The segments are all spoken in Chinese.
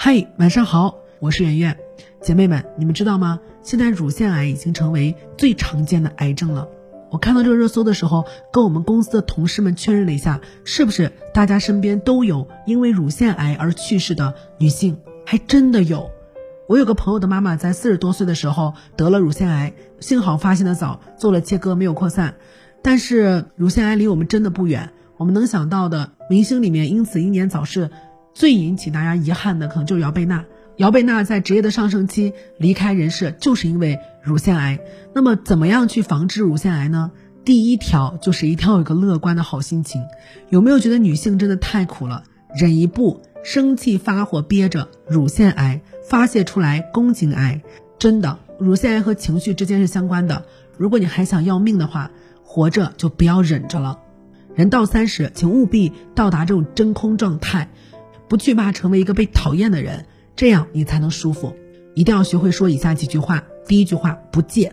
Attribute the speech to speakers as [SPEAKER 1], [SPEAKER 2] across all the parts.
[SPEAKER 1] 嗨，晚上好，我是圆圆。姐妹们，你们知道吗？现在乳腺癌已经成为最常见的癌症了。我看到这个热搜的时候，跟我们公司的同事们确认了一下，是不是大家身边都有因为乳腺癌而去世的女性？还真的有。我有个朋友的妈妈在四十多岁的时候得了乳腺癌，幸好发现的早，做了切割，没有扩散。但是乳腺癌离我们真的不远，我们能想到的明星里面因此英年早逝。最引起大家遗憾的可能就是姚贝娜。姚贝娜在职业的上升期离开人世，就是因为乳腺癌。那么，怎么样去防治乳腺癌呢？第一条就是一定要有个乐观的好心情。有没有觉得女性真的太苦了？忍一步，生气发火憋着，乳腺癌发泄出来，宫颈癌。真的，乳腺癌和情绪之间是相关的。如果你还想要命的话，活着就不要忍着了。人到三十，请务必到达这种真空状态。不惧怕成为一个被讨厌的人，这样你才能舒服。一定要学会说以下几句话。第一句话，不借，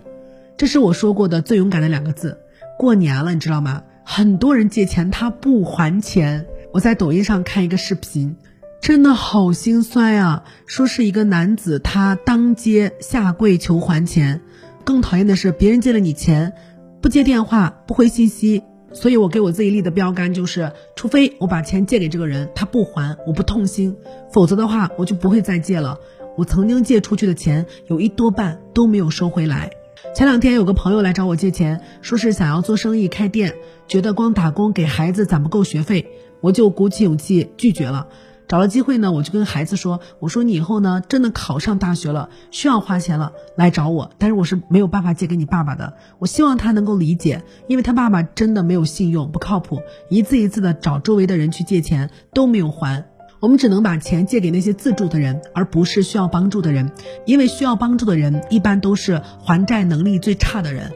[SPEAKER 1] 这是我说过的最勇敢的两个字。过年了，你知道吗？很多人借钱他不还钱。我在抖音上看一个视频，真的好心酸啊！说是一个男子他当街下跪求还钱，更讨厌的是别人借了你钱，不接电话，不回信息。所以，我给我自己立的标杆就是，除非我把钱借给这个人，他不还，我不痛心；否则的话，我就不会再借了。我曾经借出去的钱，有一多半都没有收回来。前两天有个朋友来找我借钱，说是想要做生意开店，觉得光打工给孩子攒不够学费，我就鼓起勇气拒绝了。找了机会呢，我就跟孩子说：“我说你以后呢，真的考上大学了，需要花钱了，来找我。但是我是没有办法借给你爸爸的。我希望他能够理解，因为他爸爸真的没有信用，不靠谱，一次一次的找周围的人去借钱都没有还。我们只能把钱借给那些自助的人，而不是需要帮助的人，因为需要帮助的人一般都是还债能力最差的人。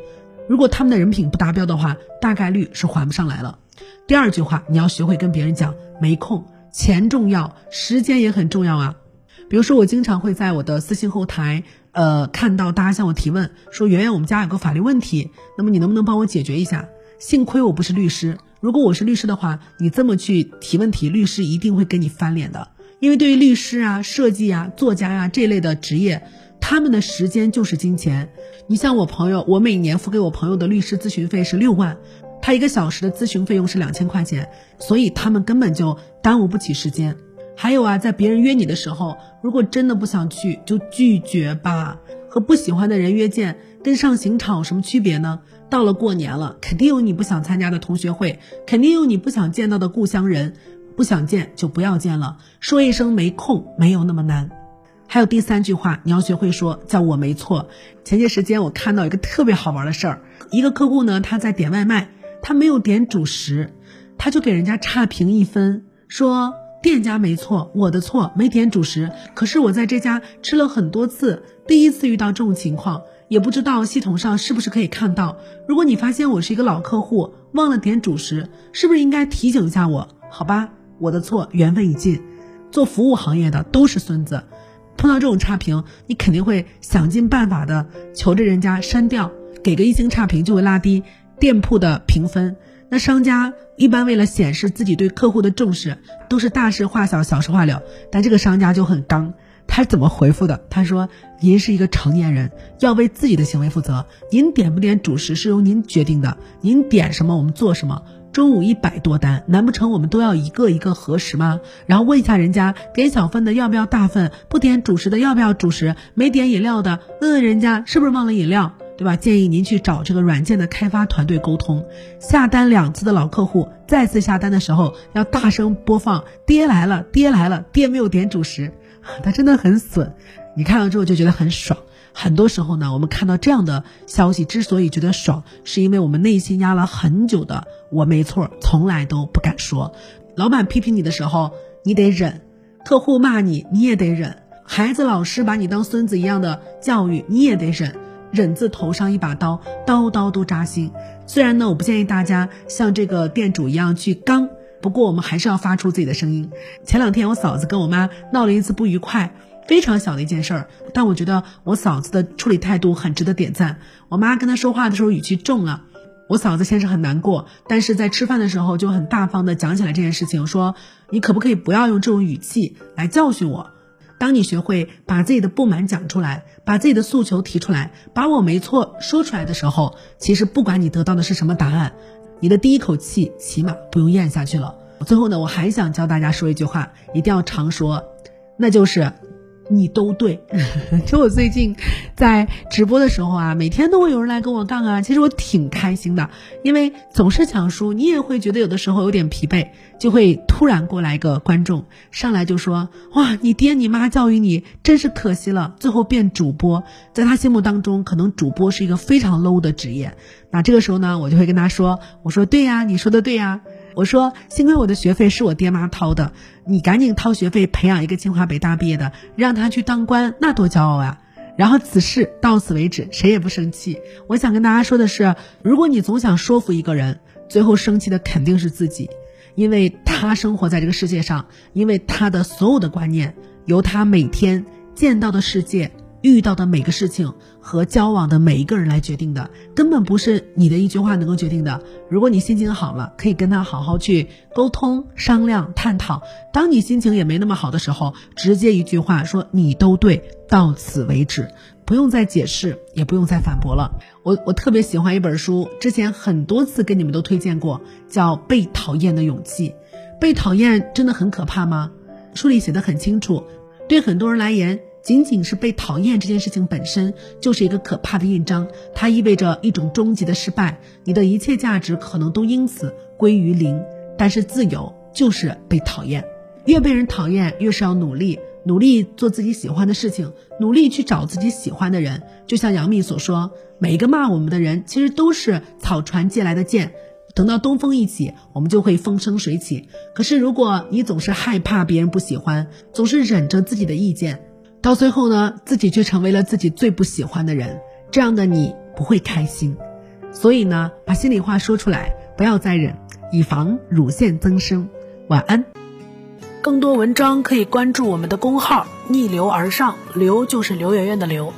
[SPEAKER 1] 如果他们的人品不达标的话，大概率是还不上来了。第二句话，你要学会跟别人讲没空。”钱重要，时间也很重要啊。比如说，我经常会在我的私信后台，呃，看到大家向我提问，说圆圆，我们家有个法律问题，那么你能不能帮我解决一下？幸亏我不是律师，如果我是律师的话，你这么去提问题，律师一定会跟你翻脸的。因为对于律师啊、设计啊、作家呀这类的职业，他们的时间就是金钱。你像我朋友，我每年付给我朋友的律师咨询费是六万。他一个小时的咨询费用是两千块钱，所以他们根本就耽误不起时间。还有啊，在别人约你的时候，如果真的不想去，就拒绝吧。和不喜欢的人约见，跟上刑场有什么区别呢？到了过年了，肯定有你不想参加的同学会，肯定有你不想见到的故乡人，不想见就不要见了。说一声没空，没有那么难。还有第三句话，你要学会说，叫我没错。前些时间我看到一个特别好玩的事儿，一个客户呢，他在点外卖。他没有点主食，他就给人家差评一分，说店家没错，我的错，没点主食。可是我在这家吃了很多次，第一次遇到这种情况，也不知道系统上是不是可以看到。如果你发现我是一个老客户，忘了点主食，是不是应该提醒一下我？好吧，我的错，缘分已尽。做服务行业的都是孙子，碰到这种差评，你肯定会想尽办法的求着人家删掉，给个一星差评就会拉低。店铺的评分，那商家一般为了显示自己对客户的重视，都是大事化小，小事化了。但这个商家就很刚，他怎么回复的？他说：“您是一个成年人，要为自己的行为负责。您点不点主食是由您决定的，您点什么我们做什么。中午一百多单，难不成我们都要一个一个核实吗？然后问一下人家点小份的要不要大份，不点主食的要不要主食，没点饮料的问问人家是不是忘了饮料。”对吧？建议您去找这个软件的开发团队沟通。下单两次的老客户，再次下单的时候要大声播放“爹来了，爹来了，爹没有点主食”，他真的很损。你看了之后就觉得很爽。很多时候呢，我们看到这样的消息，之所以觉得爽，是因为我们内心压了很久的“我没错”，从来都不敢说。老板批评你的时候，你得忍；客户骂你，你也得忍；孩子、老师把你当孙子一样的教育，你也得忍。忍字头上一把刀，刀刀都扎心。虽然呢，我不建议大家像这个店主一样去刚，不过我们还是要发出自己的声音。前两天我嫂子跟我妈闹了一次不愉快，非常小的一件事儿，但我觉得我嫂子的处理态度很值得点赞。我妈跟她说话的时候语气重了，我嫂子先是很难过，但是在吃饭的时候就很大方的讲起来这件事情，说你可不可以不要用这种语气来教训我？当你学会把自己的不满讲出来，把自己的诉求提出来，把我没错说出来的时候，其实不管你得到的是什么答案，你的第一口气起码不用咽下去了。最后呢，我还想教大家说一句话，一定要常说，那就是。你都对，就我最近在直播的时候啊，每天都会有人来跟我杠啊，其实我挺开心的，因为总是抢书，你也会觉得有的时候有点疲惫，就会突然过来一个观众上来就说，哇，你爹你妈教育你真是可惜了，最后变主播，在他心目当中，可能主播是一个非常 low 的职业，那这个时候呢，我就会跟他说，我说对呀，你说的对呀。我说，幸亏我的学费是我爹妈掏的，你赶紧掏学费培养一个清华北大毕业的，让他去当官，那多骄傲啊！然后此事到此为止，谁也不生气。我想跟大家说的是，如果你总想说服一个人，最后生气的肯定是自己，因为他生活在这个世界上，因为他的所有的观念由他每天见到的世界。遇到的每个事情和交往的每一个人来决定的，根本不是你的一句话能够决定的。如果你心情好了，可以跟他好好去沟通、商量、探讨；当你心情也没那么好的时候，直接一句话说你都对，到此为止，不用再解释，也不用再反驳了。我我特别喜欢一本书，之前很多次跟你们都推荐过，叫《被讨厌的勇气》。被讨厌真的很可怕吗？书里写的很清楚，对很多人来言。仅仅是被讨厌这件事情本身就是一个可怕的印章，它意味着一种终极的失败，你的一切价值可能都因此归于零。但是自由就是被讨厌，越被人讨厌，越是要努力，努力做自己喜欢的事情，努力去找自己喜欢的人。就像杨幂所说，每一个骂我们的人，其实都是草船借来的箭，等到东风一起，我们就会风生水起。可是如果你总是害怕别人不喜欢，总是忍着自己的意见。到最后呢，自己却成为了自己最不喜欢的人，这样的你不会开心。所以呢，把心里话说出来，不要再忍，以防乳腺增生。晚安。更多文章可以关注我们的公号“逆流而上”，流就是刘媛媛的刘。